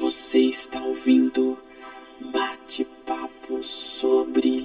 Você está ouvindo bate-papo sobre